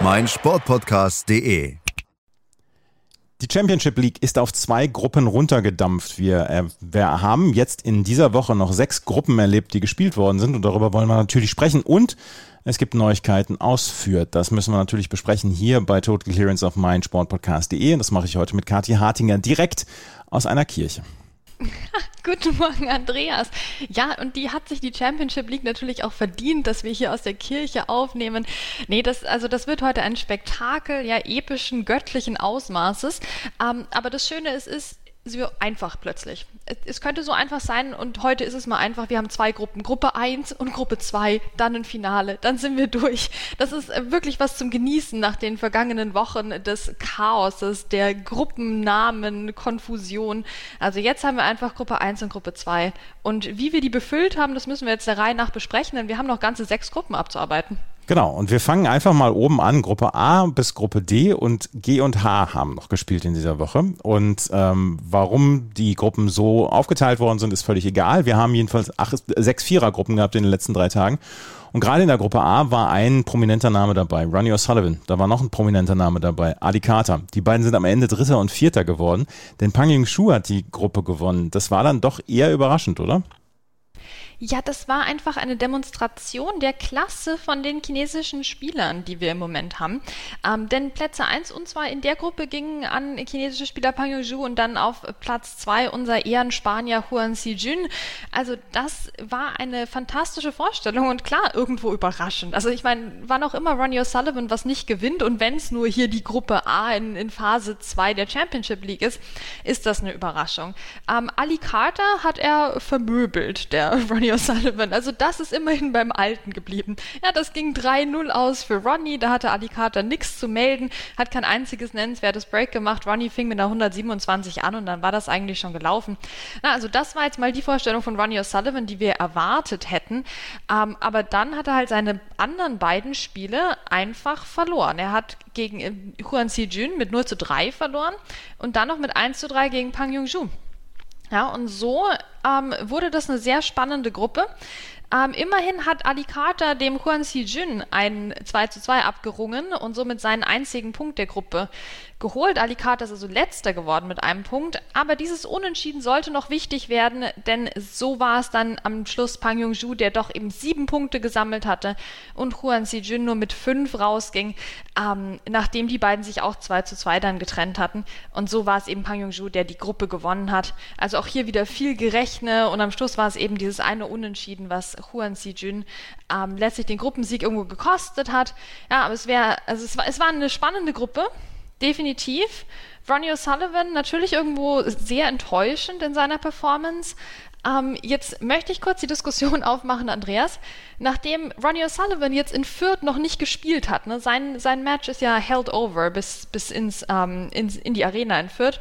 meinsportpodcast.de. Die Championship League ist auf zwei Gruppen runtergedampft. Wir, äh, wir haben jetzt in dieser Woche noch sechs Gruppen erlebt, die gespielt worden sind und darüber wollen wir natürlich sprechen. Und es gibt Neuigkeiten aus Fürth. Das müssen wir natürlich besprechen hier bei Total Clearance auf meinsportpodcast.de. Und das mache ich heute mit Kathi Hartinger direkt aus einer Kirche. Guten Morgen, Andreas. Ja, und die hat sich die Championship League natürlich auch verdient, dass wir hier aus der Kirche aufnehmen. Nee, das, also das wird heute ein Spektakel, ja, epischen, göttlichen Ausmaßes. Ähm, aber das Schöne ist, ist, so einfach plötzlich. Es könnte so einfach sein und heute ist es mal einfach. Wir haben zwei Gruppen, Gruppe 1 und Gruppe 2, dann ein Finale, dann sind wir durch. Das ist äh, wirklich was zum Genießen nach den vergangenen Wochen des Chaoses, der Gruppennamen, Konfusion. Also jetzt haben wir einfach Gruppe 1 und Gruppe 2. Und wie wir die befüllt haben, das müssen wir jetzt der Reihe nach besprechen, denn wir haben noch ganze sechs Gruppen abzuarbeiten. Genau, und wir fangen einfach mal oben an. Gruppe A bis Gruppe D und G und H haben noch gespielt in dieser Woche. Und ähm, warum die Gruppen so aufgeteilt worden sind, ist völlig egal. Wir haben jedenfalls acht, sechs Vierergruppen gehabt in den letzten drei Tagen. Und gerade in der Gruppe A war ein prominenter Name dabei, Ronnie O'Sullivan. Da war noch ein prominenter Name dabei, Adi Carter. Die beiden sind am Ende Dritter und Vierter geworden, denn Pang Ying Shu hat die Gruppe gewonnen. Das war dann doch eher überraschend, oder? Ja, das war einfach eine Demonstration der Klasse von den chinesischen Spielern, die wir im Moment haben. Ähm, denn Plätze 1 und 2 in der Gruppe gingen an chinesische Spieler Pang Yuzhu und dann auf Platz 2 unser Ehrenspanier Huan Xijun. Also das war eine fantastische Vorstellung und klar, irgendwo überraschend. Also ich meine, wann auch immer Ronnie O'Sullivan was nicht gewinnt und wenn es nur hier die Gruppe A in, in, Phase 2 der Championship League ist, ist das eine Überraschung. Ähm, Ali Carter hat er vermöbelt, der Ronnie O'Sullivan. Also das ist immerhin beim Alten geblieben. Ja, das ging 3-0 aus für Ronnie. Da hatte Ali Carter nichts zu melden, hat kein einziges nennenswertes Break gemacht. Ronnie fing mit einer 127 an und dann war das eigentlich schon gelaufen. Na, also das war jetzt mal die Vorstellung von Ronnie O'Sullivan, die wir erwartet hätten. Ähm, aber dann hat er halt seine anderen beiden Spiele einfach verloren. Er hat gegen äh, Huan Si-jun mit 0 zu 3 verloren und dann noch mit 1 zu 3 gegen Pang Yung-ju. Ja, und so ähm, wurde das eine sehr spannende Gruppe. Ähm, immerhin hat Ali Carter dem Huan Si-jun ein 2 zu 2 abgerungen und somit seinen einzigen Punkt der Gruppe geholt. Ali Carter ist also letzter geworden mit einem Punkt. Aber dieses Unentschieden sollte noch wichtig werden, denn so war es dann am Schluss Pang Yong-ju, der doch eben sieben Punkte gesammelt hatte und Huan Si-jun nur mit fünf rausging, ähm, nachdem die beiden sich auch 2 zu 2 dann getrennt hatten. Und so war es eben Pang Yong-ju, der die Gruppe gewonnen hat. Also auch hier wieder viel Gerechne und am Schluss war es eben dieses eine Unentschieden, was Huan Si-jun ähm, letztlich den Gruppensieg irgendwo gekostet hat. Ja, aber es wäre, also es war, es war eine spannende Gruppe definitiv. Ronnie O'Sullivan natürlich irgendwo sehr enttäuschend in seiner Performance. Ähm, jetzt möchte ich kurz die Diskussion aufmachen, Andreas. Nachdem Ronnie O'Sullivan jetzt in Fürth noch nicht gespielt hat, ne, sein, sein Match ist ja held over bis, bis ins, ähm, ins, in die Arena in Fürth.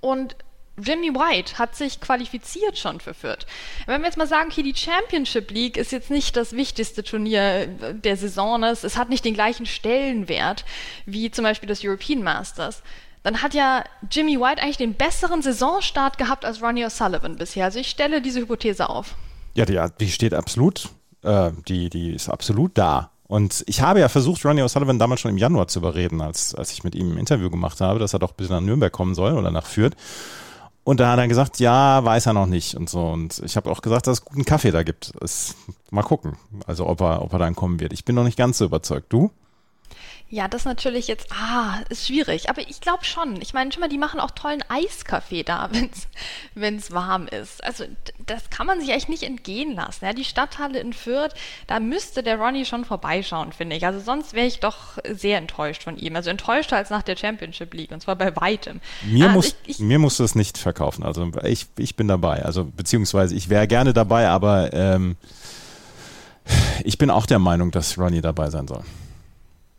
Und Jimmy White hat sich qualifiziert schon für Fürth. Wenn wir jetzt mal sagen, okay, die Championship League ist jetzt nicht das wichtigste Turnier der Saison, ne? es hat nicht den gleichen Stellenwert wie zum Beispiel das European Masters, dann hat ja Jimmy White eigentlich den besseren Saisonstart gehabt als Ronnie O'Sullivan bisher. Also ich stelle diese Hypothese auf. Ja, die, die steht absolut, äh, die, die ist absolut da. Und ich habe ja versucht, Ronnie O'Sullivan damals schon im Januar zu überreden, als, als ich mit ihm ein Interview gemacht habe, dass er doch bis nach Nürnberg kommen soll oder nach Fürth. Und da hat er gesagt, ja, weiß er noch nicht und so. Und ich habe auch gesagt, dass es guten Kaffee da gibt. Es, mal gucken, also ob er, ob er dann kommen wird. Ich bin noch nicht ganz so überzeugt. Du? Ja, das natürlich jetzt, ah, ist schwierig. Aber ich glaube schon. Ich meine, schon mal, die machen auch tollen Eiskaffee da, wenn es warm ist. Also das kann man sich echt nicht entgehen lassen. Ja, die Stadthalle in Fürth, da müsste der Ronny schon vorbeischauen, finde ich. Also sonst wäre ich doch sehr enttäuscht von ihm. Also enttäuschter als nach der Championship League und zwar bei weitem. Mir, also muss, ich, ich, mir musst du es nicht verkaufen. Also ich, ich bin dabei. Also beziehungsweise ich wäre gerne dabei, aber ähm, ich bin auch der Meinung, dass Ronny dabei sein soll.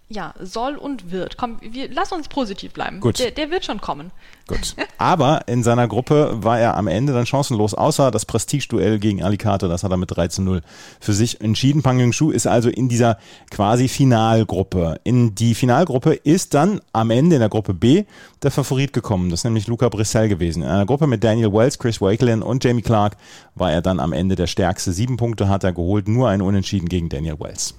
Ja, soll und wird. Komm, wir, lass uns positiv bleiben. Gut. Der, der wird schon kommen. Gut. Aber in seiner Gruppe war er am Ende dann chancenlos, außer das Prestige-Duell gegen Alicante. Das hat er mit 3 zu 0 für sich entschieden. Pang Yung-Shu ist also in dieser quasi Finalgruppe. In die Finalgruppe ist dann am Ende in der Gruppe B der Favorit gekommen. Das ist nämlich Luca Brissell gewesen. In einer Gruppe mit Daniel Wells, Chris Wakelin und Jamie Clark war er dann am Ende der stärkste. Sieben Punkte hat er geholt, nur ein Unentschieden gegen Daniel Wells.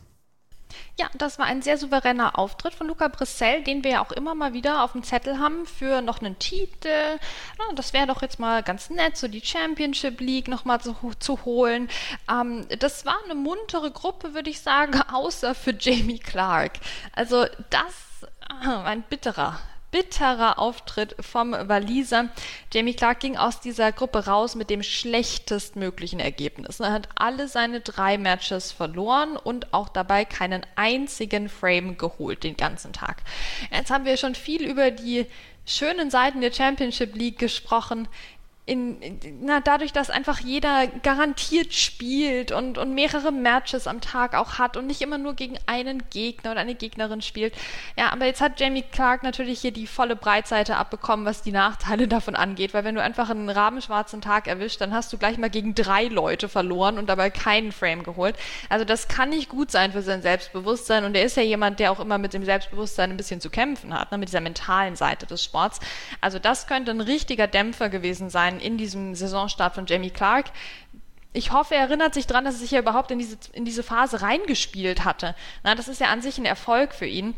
Ja, das war ein sehr souveräner Auftritt von Luca Brissell, den wir ja auch immer mal wieder auf dem Zettel haben für noch einen Titel. Na, das wäre doch jetzt mal ganz nett, so die Championship League nochmal zu, zu holen. Ähm, das war eine muntere Gruppe, würde ich sagen, außer für Jamie Clark. Also das war ein bitterer bitterer Auftritt vom Waliser. Jamie Clark ging aus dieser Gruppe raus mit dem schlechtestmöglichen Ergebnis. Er hat alle seine drei Matches verloren und auch dabei keinen einzigen Frame geholt den ganzen Tag. Jetzt haben wir schon viel über die schönen Seiten der Championship League gesprochen in, na, dadurch, dass einfach jeder garantiert spielt und, und mehrere Matches am Tag auch hat und nicht immer nur gegen einen Gegner oder eine Gegnerin spielt. Ja, aber jetzt hat Jamie Clark natürlich hier die volle Breitseite abbekommen, was die Nachteile davon angeht, weil wenn du einfach einen rabenschwarzen Tag erwischt, dann hast du gleich mal gegen drei Leute verloren und dabei keinen Frame geholt. Also das kann nicht gut sein für sein Selbstbewusstsein und er ist ja jemand, der auch immer mit dem Selbstbewusstsein ein bisschen zu kämpfen hat, ne, mit dieser mentalen Seite des Sports. Also das könnte ein richtiger Dämpfer gewesen sein in diesem Saisonstart von Jamie Clark. Ich hoffe, er erinnert sich daran, dass er sich ja überhaupt in diese, in diese Phase reingespielt hatte. Na, das ist ja an sich ein Erfolg für ihn.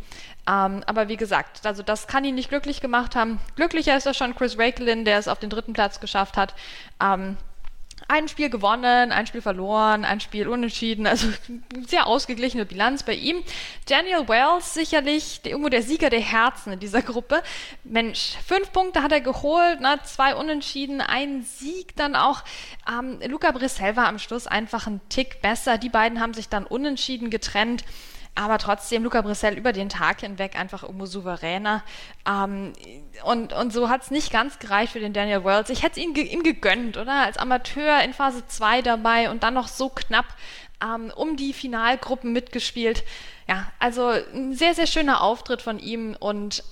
Ähm, aber wie gesagt, also das kann ihn nicht glücklich gemacht haben. Glücklicher ist er schon Chris Rakelin, der es auf den dritten Platz geschafft hat. Ähm, ein Spiel gewonnen, ein Spiel verloren, ein Spiel unentschieden, also sehr ausgeglichene Bilanz bei ihm. Daniel Wells sicherlich irgendwo der Sieger der Herzen in dieser Gruppe. Mensch, fünf Punkte hat er geholt, ne, zwei Unentschieden, ein Sieg dann auch. Ähm, Luca Brissell war am Schluss einfach ein Tick besser. Die beiden haben sich dann unentschieden getrennt aber trotzdem Luca Brissell über den Tag hinweg einfach irgendwo souveräner. Ähm, und, und so hat es nicht ganz gereicht für den Daniel Wells. Ich hätte es ihm, ihm gegönnt, oder? Als Amateur in Phase 2 dabei und dann noch so knapp ähm, um die Finalgruppen mitgespielt. Ja, also ein sehr, sehr schöner Auftritt von ihm und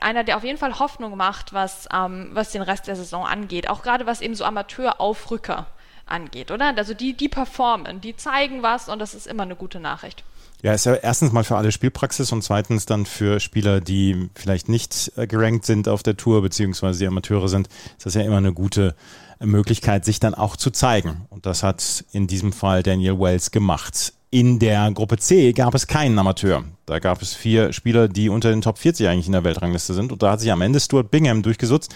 einer, der auf jeden Fall Hoffnung macht, was, ähm, was den Rest der Saison angeht. Auch gerade was eben so Amateuraufrücker angeht, oder? Also die, die performen, die zeigen was und das ist immer eine gute Nachricht. Ja, ist ja erstens mal für alle Spielpraxis und zweitens dann für Spieler, die vielleicht nicht äh, gerankt sind auf der Tour, beziehungsweise die Amateure sind, ist das ja immer eine gute Möglichkeit, sich dann auch zu zeigen. Und das hat in diesem Fall Daniel Wells gemacht. In der Gruppe C gab es keinen Amateur. Da gab es vier Spieler, die unter den Top 40 eigentlich in der Weltrangliste sind. Und da hat sich am Ende Stuart Bingham durchgesetzt.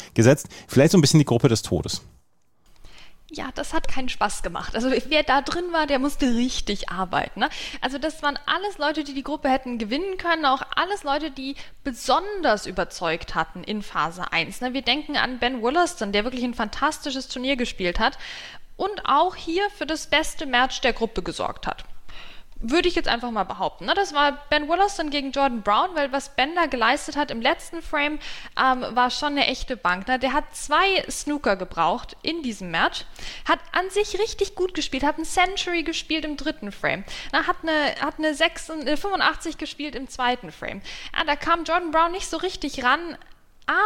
Vielleicht so ein bisschen die Gruppe des Todes ja, das hat keinen Spaß gemacht. Also wer da drin war, der musste richtig arbeiten. Ne? Also das waren alles Leute, die die Gruppe hätten gewinnen können, auch alles Leute, die besonders überzeugt hatten in Phase 1. Ne? Wir denken an Ben Wollaston, der wirklich ein fantastisches Turnier gespielt hat und auch hier für das beste Match der Gruppe gesorgt hat. Würde ich jetzt einfach mal behaupten. Ne? Das war Ben Williston gegen Jordan Brown, weil was Ben da geleistet hat im letzten Frame, ähm, war schon eine echte Bank. Ne? Der hat zwei Snooker gebraucht in diesem Match, hat an sich richtig gut gespielt, hat ein Century gespielt im dritten Frame, ne? hat eine, hat eine 6, äh, 85 gespielt im zweiten Frame. Ja, da kam Jordan Brown nicht so richtig ran,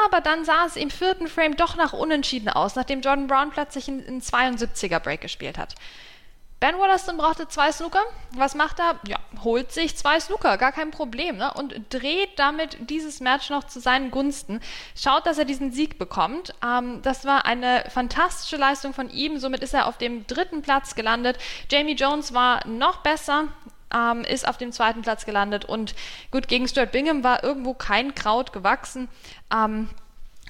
aber dann sah es im vierten Frame doch nach Unentschieden aus, nachdem Jordan Brown plötzlich einen 72er Break gespielt hat. Ben Wollaston brauchte zwei Snooker. Was macht er? Ja, holt sich zwei Snooker, gar kein Problem. Ne? Und dreht damit dieses Match noch zu seinen Gunsten. Schaut, dass er diesen Sieg bekommt. Ähm, das war eine fantastische Leistung von ihm. Somit ist er auf dem dritten Platz gelandet. Jamie Jones war noch besser. Ähm, ist auf dem zweiten Platz gelandet und gut, gegen Stuart Bingham war irgendwo kein Kraut gewachsen. Ähm,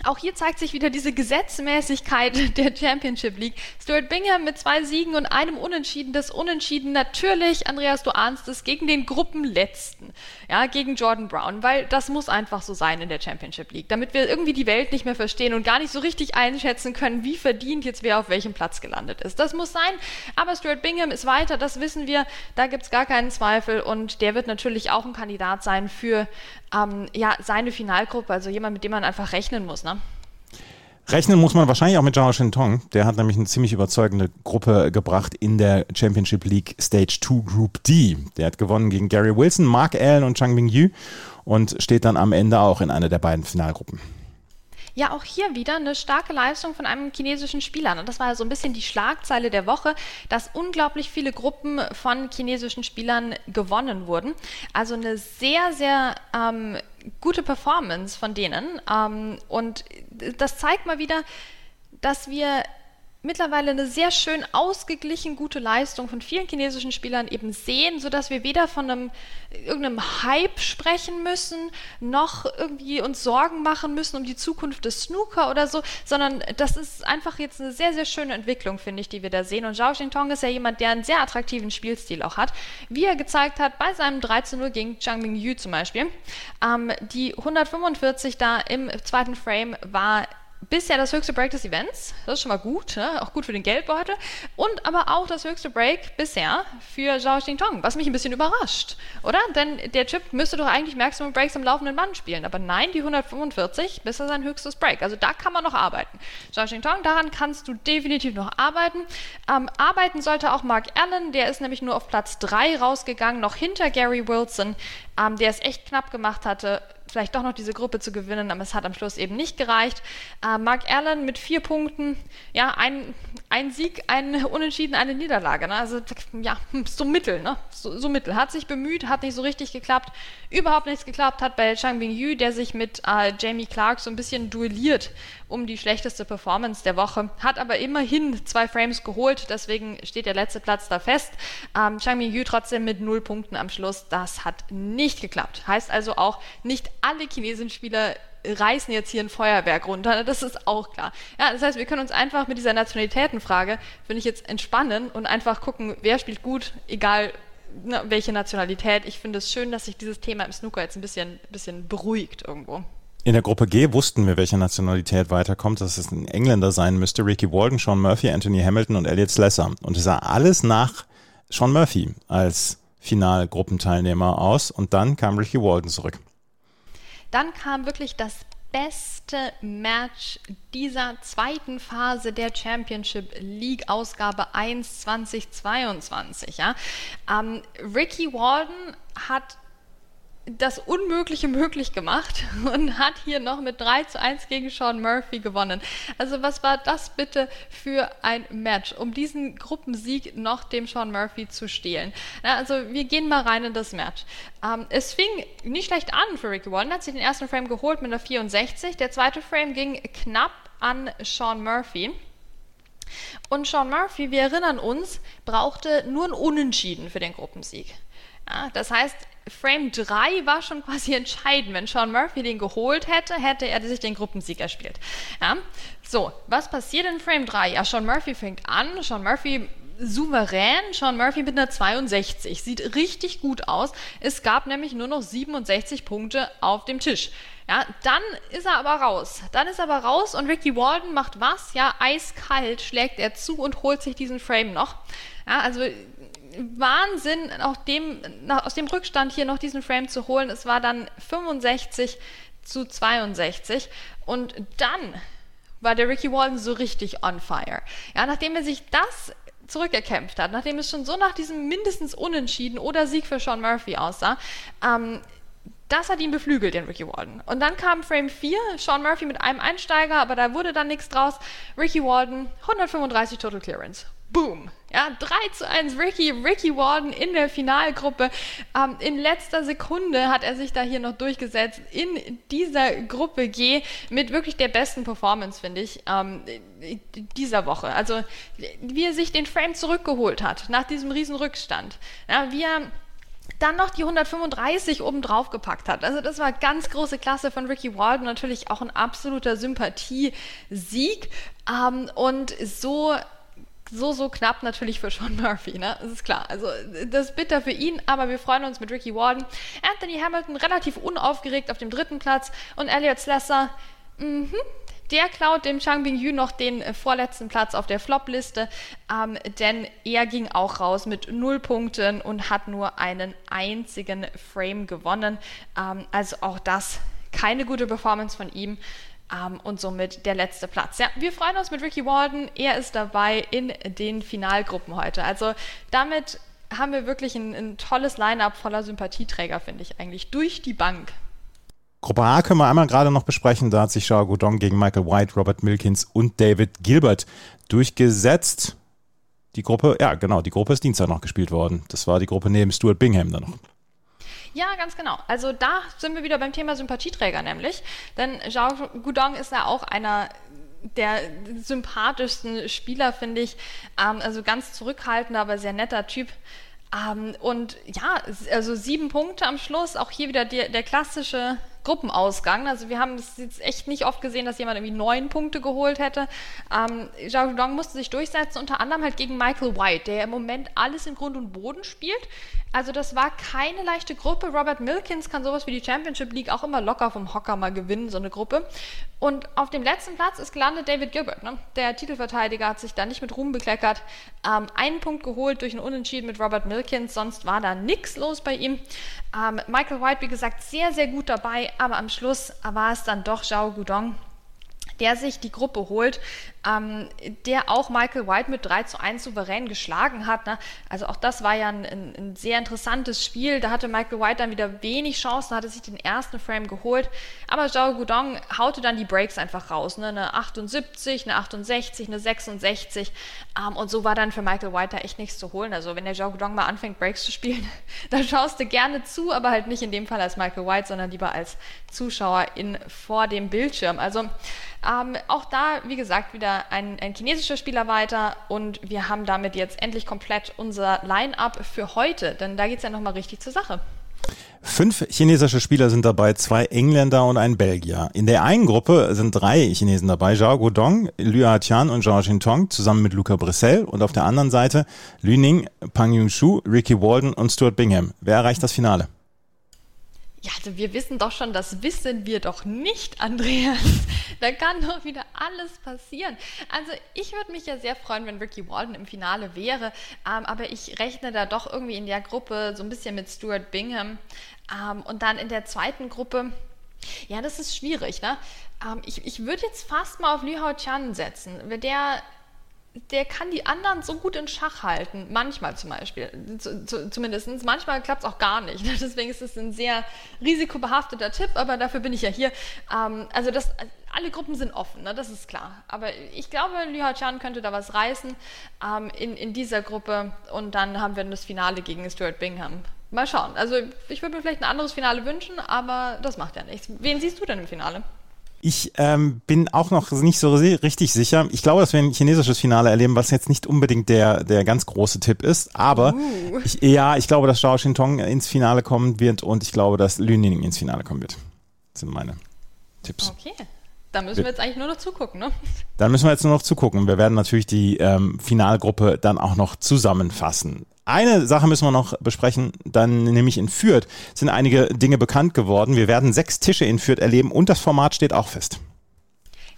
auch hier zeigt sich wieder diese Gesetzmäßigkeit der Championship League. Stuart Bingham mit zwei Siegen und einem Unentschieden. Das Unentschieden natürlich, Andreas, du ahnst es, gegen den Gruppenletzten. Ja, gegen Jordan Brown, weil das muss einfach so sein in der Championship League, damit wir irgendwie die Welt nicht mehr verstehen und gar nicht so richtig einschätzen können, wie verdient jetzt wer auf welchem Platz gelandet ist. Das muss sein, aber Stuart Bingham ist weiter, das wissen wir, da gibt es gar keinen Zweifel und der wird natürlich auch ein Kandidat sein für ähm, ja, seine Finalgruppe, also jemand, mit dem man einfach rechnen muss. Ne? Rechnen muss man wahrscheinlich auch mit Zhao Shintong. Der hat nämlich eine ziemlich überzeugende Gruppe gebracht in der Championship League Stage 2 Group D. Der hat gewonnen gegen Gary Wilson, Mark Allen und Chang Ming Yu und steht dann am Ende auch in einer der beiden Finalgruppen. Ja, auch hier wieder eine starke Leistung von einem chinesischen Spieler. Und das war so ein bisschen die Schlagzeile der Woche, dass unglaublich viele Gruppen von chinesischen Spielern gewonnen wurden. Also eine sehr, sehr ähm, gute Performance von denen. Ähm, und das zeigt mal wieder, dass wir mittlerweile eine sehr schön ausgeglichen gute Leistung von vielen chinesischen Spielern eben sehen, sodass wir weder von einem irgendeinem Hype sprechen müssen, noch irgendwie uns Sorgen machen müssen um die Zukunft des Snooker oder so, sondern das ist einfach jetzt eine sehr, sehr schöne Entwicklung, finde ich, die wir da sehen. Und Zhao Xintong ist ja jemand, der einen sehr attraktiven Spielstil auch hat, wie er gezeigt hat bei seinem 13-0 gegen Zhang Mingyu zum Beispiel. Ähm, die 145 da im zweiten Frame war bisher das höchste Break des Events. Das ist schon mal gut, ne? auch gut für den Geldbeutel. Und aber auch das höchste Break bisher für Zhao Xingtong, was mich ein bisschen überrascht, oder? Denn der Chip müsste doch eigentlich Maximum Breaks am laufenden Band spielen. Aber nein, die 145 bisher sein höchstes Break. Also da kann man noch arbeiten. Zhao Xingtong, daran kannst du definitiv noch arbeiten. Ähm, arbeiten sollte auch Mark Allen, der ist nämlich nur auf Platz 3 rausgegangen, noch hinter Gary Wilson, ähm, der es echt knapp gemacht hatte vielleicht doch noch diese Gruppe zu gewinnen, aber es hat am Schluss eben nicht gereicht. Äh, Mark Allen mit vier Punkten, ja, ein, ein Sieg, ein Unentschieden, eine Niederlage. Ne? Also ja, so mittel, ne? So, so, mittel. Hat sich bemüht, hat nicht so richtig geklappt. Überhaupt nichts geklappt hat bei Chang Bing Yu, der sich mit äh, Jamie Clark so ein bisschen duelliert um die schlechteste Performance der Woche, hat aber immerhin zwei Frames geholt, deswegen steht der letzte Platz da fest. Ähm, Chang Ming Yu trotzdem mit null Punkten am Schluss, das hat nicht geklappt. Heißt also auch, nicht alle chinesischen Spieler reißen jetzt hier ein Feuerwerk runter, das ist auch klar. Ja, das heißt, wir können uns einfach mit dieser Nationalitätenfrage, finde ich, jetzt entspannen und einfach gucken, wer spielt gut, egal ne, welche Nationalität. Ich finde es schön, dass sich dieses Thema im Snooker jetzt ein bisschen, bisschen beruhigt irgendwo. In der Gruppe G wussten wir, welche Nationalität weiterkommt, dass es ein Engländer sein müsste. Ricky Walden, Sean Murphy, Anthony Hamilton und Elliot Slesser. Und es sah alles nach Sean Murphy als Finalgruppenteilnehmer aus. Und dann kam Ricky Walden zurück. Dann kam wirklich das beste Match dieser zweiten Phase der Championship League Ausgabe 1 2022. Ja. Ähm, Ricky Walden hat das Unmögliche möglich gemacht und hat hier noch mit 3 zu 1 gegen Sean Murphy gewonnen. Also was war das bitte für ein Match, um diesen Gruppensieg noch dem Sean Murphy zu stehlen? Ja, also wir gehen mal rein in das Match. Ähm, es fing nicht schlecht an für Ricky Walden, hat sich den ersten Frame geholt mit einer 64, der zweite Frame ging knapp an Sean Murphy. Und Sean Murphy, wir erinnern uns, brauchte nur ein Unentschieden für den Gruppensieg. Ja, das heißt, Frame 3 war schon quasi entscheidend. Wenn Sean Murphy den geholt hätte, hätte er sich den Gruppensieg erspielt. Ja? So, was passiert in Frame 3? Ja, Sean Murphy fängt an. Sean Murphy souverän. Sean Murphy mit einer 62. Sieht richtig gut aus. Es gab nämlich nur noch 67 Punkte auf dem Tisch. Ja, dann ist er aber raus. Dann ist er aber raus und Ricky Walden macht was? Ja, eiskalt schlägt er zu und holt sich diesen Frame noch. Ja, also Wahnsinn, auch dem, aus dem Rückstand hier noch diesen Frame zu holen. Es war dann 65 zu 62. Und dann war der Ricky Walden so richtig on fire. Ja, nachdem er sich das zurückerkämpft hat, nachdem es schon so nach diesem mindestens Unentschieden oder Sieg für Sean Murphy aussah, ähm, das hat ihn beflügelt, den Ricky Walden. Und dann kam Frame 4, Sean Murphy mit einem Einsteiger, aber da wurde dann nichts draus. Ricky Walden, 135 Total Clearance. Boom. Ja, 3 zu 1 Ricky, Ricky Warden in der Finalgruppe. Ähm, in letzter Sekunde hat er sich da hier noch durchgesetzt in dieser Gruppe G mit wirklich der besten Performance, finde ich, ähm, dieser Woche. Also, wie er sich den Frame zurückgeholt hat nach diesem riesen Rückstand. Ja, wie er dann noch die 135 oben drauf gepackt hat. Also das war ganz große Klasse von Ricky Walden, natürlich auch ein absoluter Sympathie-Sieg. Ähm, und so so, so knapp natürlich für Sean Murphy, ne? Das ist klar. Also, das ist bitter für ihn, aber wir freuen uns mit Ricky Warden. Anthony Hamilton relativ unaufgeregt auf dem dritten Platz und Elliot Slesser, mhm, der klaut dem Chang Bing Yu noch den äh, vorletzten Platz auf der Flop-Liste, ähm, denn er ging auch raus mit null Punkten und hat nur einen einzigen Frame gewonnen. Ähm, also auch das keine gute Performance von ihm. ähm, und somit der letzte Platz. Ja, wir freuen uns mit Ricky Walden. Er ist dabei in den Finalgruppen heute. Also damit haben wir wirklich ein, ein tolles Line-up voller Sympathieträger, finde ich eigentlich, durch die Bank. Gruppe A können wir einmal gerade noch besprechen. Da hat sich Xiao Guodong gegen Michael White, Robert Milkins und David Gilbert durchgesetzt. Die Gruppe, ja genau, die Gruppe ist Dienstag noch gespielt worden. Das war die Gruppe neben Stuart Bingham dann noch. Ja, ganz genau. Also da sind wir wieder beim Thema Sympathieträger nämlich. Denn Zhao Gudong ist ja auch einer der sympathischsten Spieler, finde ich. Ähm, also ganz zurückhaltender, aber sehr netter Typ. Ähm, und ja, also sieben Punkte am Schluss. Auch hier wieder der, der klassische Gruppenausgang. Also wir haben es jetzt echt nicht oft gesehen, dass jemand irgendwie neun Punkte geholt hätte. Ähm, Zhao Dong musste sich durchsetzen, unter anderem halt gegen Michael White, der im Moment alles in Grund und Boden spielt. Also das war keine leichte Gruppe. Robert Milkins kann sowas wie die Championship League auch immer locker vom Hocker mal gewinnen, so eine Gruppe. Und auf dem letzten Platz ist gelandet David Gilbert. Ne? Der Titelverteidiger hat sich da nicht mit Ruhm bekleckert. Ähm, einen Punkt geholt durch ein Unentschieden mit Robert Milkins, sonst war da nichts los bei ihm. Ähm, Michael White, wie gesagt, sehr, sehr gut dabei, aber am Schluss war es dann doch Zhao Gudong, der sich die Gruppe holt ähm, der auch Michael White mit 3 zu 1 souverän geschlagen hat. Ne? Also auch das war ja ein, ein, ein, sehr interessantes Spiel. Da hatte Michael White dann wieder wenig Chancen, hatte sich den ersten Frame geholt. Aber Zhao Gudong haute dann die Breaks einfach raus. Ne? Eine 78, eine 68, eine 66. Ähm, und so war dann für Michael White da echt nichts zu holen. Also wenn der Zhao Gudong mal anfängt, Breaks zu spielen, dann schaust du gerne zu, aber halt nicht in dem Fall als Michael White, sondern lieber als Zuschauer in, vor dem Bildschirm. Also ähm, auch da, wie gesagt, wieder ein, ein chinesischer Spieler weiter und wir haben damit jetzt endlich komplett unser Line-up für heute, denn da geht es ja nochmal richtig zur Sache. Fünf chinesische Spieler sind dabei, zwei Engländer und ein Belgier. In der einen Gruppe sind drei Chinesen dabei, Zhao Guodong, Liu Tian und Zhao Xintong, zusammen mit Luca Brissell. Und auf der anderen Seite Lü Ning, Pang Yunshu, Ricky Walden und Stuart Bingham. Wer erreicht das Finale? Ja, also wir wissen doch schon, das wissen wir doch nicht, Andreas. da kann doch wieder alles passieren. Also ich würde mich ja sehr freuen, wenn Ricky Walden im Finale wäre, ähm, aber ich rechne da doch irgendwie in der Gruppe so ein bisschen mit Stuart Bingham. Ähm, und dann in der zweiten Gruppe, ja, das ist schwierig, ne? Ähm, ich ich würde jetzt fast mal auf Liu Hao Chan setzen. Der der kann die anderen so gut in Schach halten. Manchmal zum Beispiel. Z zumindest. Manchmal klappt es auch gar nicht. Deswegen ist es ein sehr risikobehafteter Tipp, aber dafür bin ich ja hier. Ähm, also das, alle Gruppen sind offen, ne? das ist klar. Aber ich glaube, Liu Chan könnte da was reißen ähm, in, in dieser Gruppe. Und dann haben wir das Finale gegen Stuart Bingham. Mal schauen. Also ich würde mir vielleicht ein anderes Finale wünschen, aber das macht ja nichts. Wen siehst du denn im Finale? Ich ähm, bin auch noch nicht so richtig sicher. Ich glaube, dass wir ein chinesisches Finale erleben, was jetzt nicht unbedingt der, der ganz große Tipp ist. Aber uh. ich, ja, ich glaube, dass Zhao Xintong ins Finale kommen wird und ich glaube, dass Lü Ning ins Finale kommen wird. Das sind meine Tipps. Okay. Da müssen wir jetzt eigentlich nur noch zugucken, ne? Dann müssen wir jetzt nur noch zugucken. Wir werden natürlich die ähm, Finalgruppe dann auch noch zusammenfassen. Eine Sache müssen wir noch besprechen, dann nämlich in Fürth sind einige Dinge bekannt geworden. Wir werden sechs Tische in Fürth erleben und das Format steht auch fest.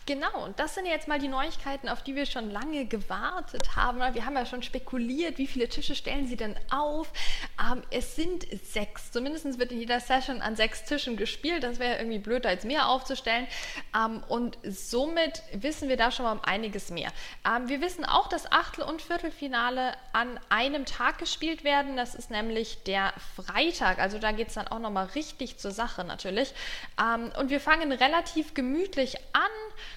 Genau, und das sind jetzt mal die Neuigkeiten, auf die wir schon lange gewartet haben. Wir haben ja schon spekuliert, wie viele Tische stellen sie denn auf. Ähm, es sind sechs, zumindest wird in jeder Session an sechs Tischen gespielt. Das wäre irgendwie blöd, jetzt mehr aufzustellen. Ähm, und somit wissen wir da schon mal um einiges mehr. Ähm, wir wissen auch, dass Achtel- und Viertelfinale an einem Tag gespielt werden. Das ist nämlich der Freitag. Also da geht es dann auch nochmal richtig zur Sache natürlich. Ähm, und wir fangen relativ gemütlich an.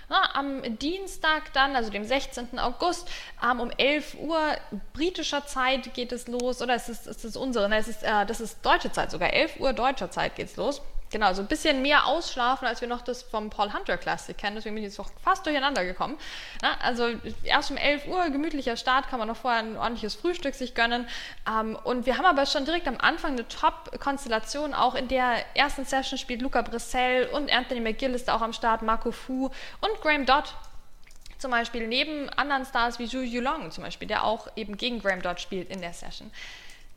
Na, am Dienstag dann, also dem 16. August, ähm, um 11 Uhr britischer Zeit geht es los, oder ist es, ist es unsere? Nein, es ist, äh, das ist deutsche Zeit sogar, 11 Uhr deutscher Zeit geht es los. Genau, so ein bisschen mehr ausschlafen, als wir noch das vom Paul Hunter Classic kennen. Deswegen bin ich jetzt auch fast durcheinander gekommen. Na, also erst um 11 Uhr, gemütlicher Start, kann man noch vorher ein ordentliches Frühstück sich gönnen. Ähm, und wir haben aber schon direkt am Anfang eine Top-Konstellation. Auch in der ersten Session spielt Luca Brissell und Anthony McGill ist auch am Start, Marco Fu und Graham Dodd zum Beispiel neben anderen Stars wie Zhu Yulong zum Beispiel, der auch eben gegen Graham Dodd spielt in der Session.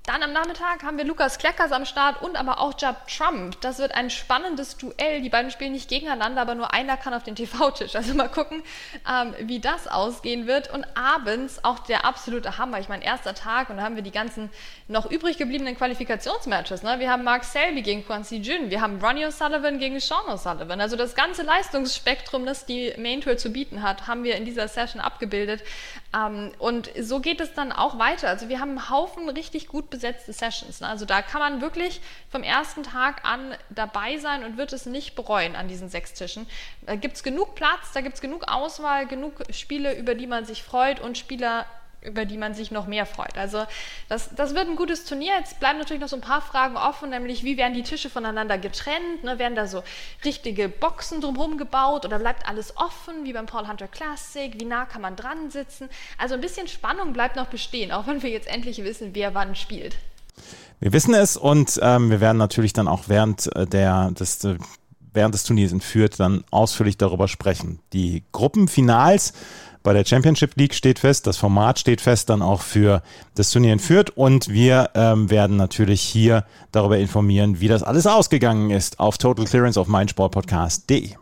Dann am Nachmittag haben wir Lukas Kleckers am Start und aber auch Jab Trump. Das wird ein spannendes Duell. Die beiden spielen nicht gegeneinander, aber nur einer kann auf den TV-Tisch. Also mal gucken, ähm, wie das ausgehen wird. Und abends auch der absolute Hammer. Ich meine, erster Tag und da haben wir die ganzen noch übrig gebliebenen Qualifikationsmatches. Ne? Wir haben Mark Selby gegen Quincy Jun, wir haben Ronnie O'Sullivan gegen Sean O'Sullivan. Also das ganze Leistungsspektrum, das die Main Tour zu bieten hat, haben wir in dieser Session abgebildet. Ähm, und so geht es dann auch weiter. Also wir haben einen Haufen richtig gut besetzte Sessions. Ne? Also da kann man wirklich vom ersten Tag an dabei sein und wird es nicht bereuen an diesen sechs Tischen. Da gibt es genug Platz, da gibt es genug Auswahl, genug Spiele, über die man sich freut und Spieler, über die man sich noch mehr freut. Also das, das wird ein gutes Turnier. Jetzt bleiben natürlich noch so ein paar Fragen offen, nämlich wie werden die Tische voneinander getrennt? Ne? Werden da so richtige Boxen drumherum gebaut oder bleibt alles offen, wie beim Paul Hunter Classic? Wie nah kann man dran sitzen? Also ein bisschen Spannung bleibt noch bestehen, auch wenn wir jetzt endlich wissen, wer wann spielt. Wir wissen es und ähm, wir werden natürlich dann auch während äh, der des, äh, während des Turniers in Fürth dann ausführlich darüber sprechen. Die Gruppenfinals bei der Championship League steht fest, das Format steht fest dann auch für das Turnier in Fürth und wir ähm, werden natürlich hier darüber informieren, wie das alles ausgegangen ist auf Total Clearance auf meinsportpodcast.de.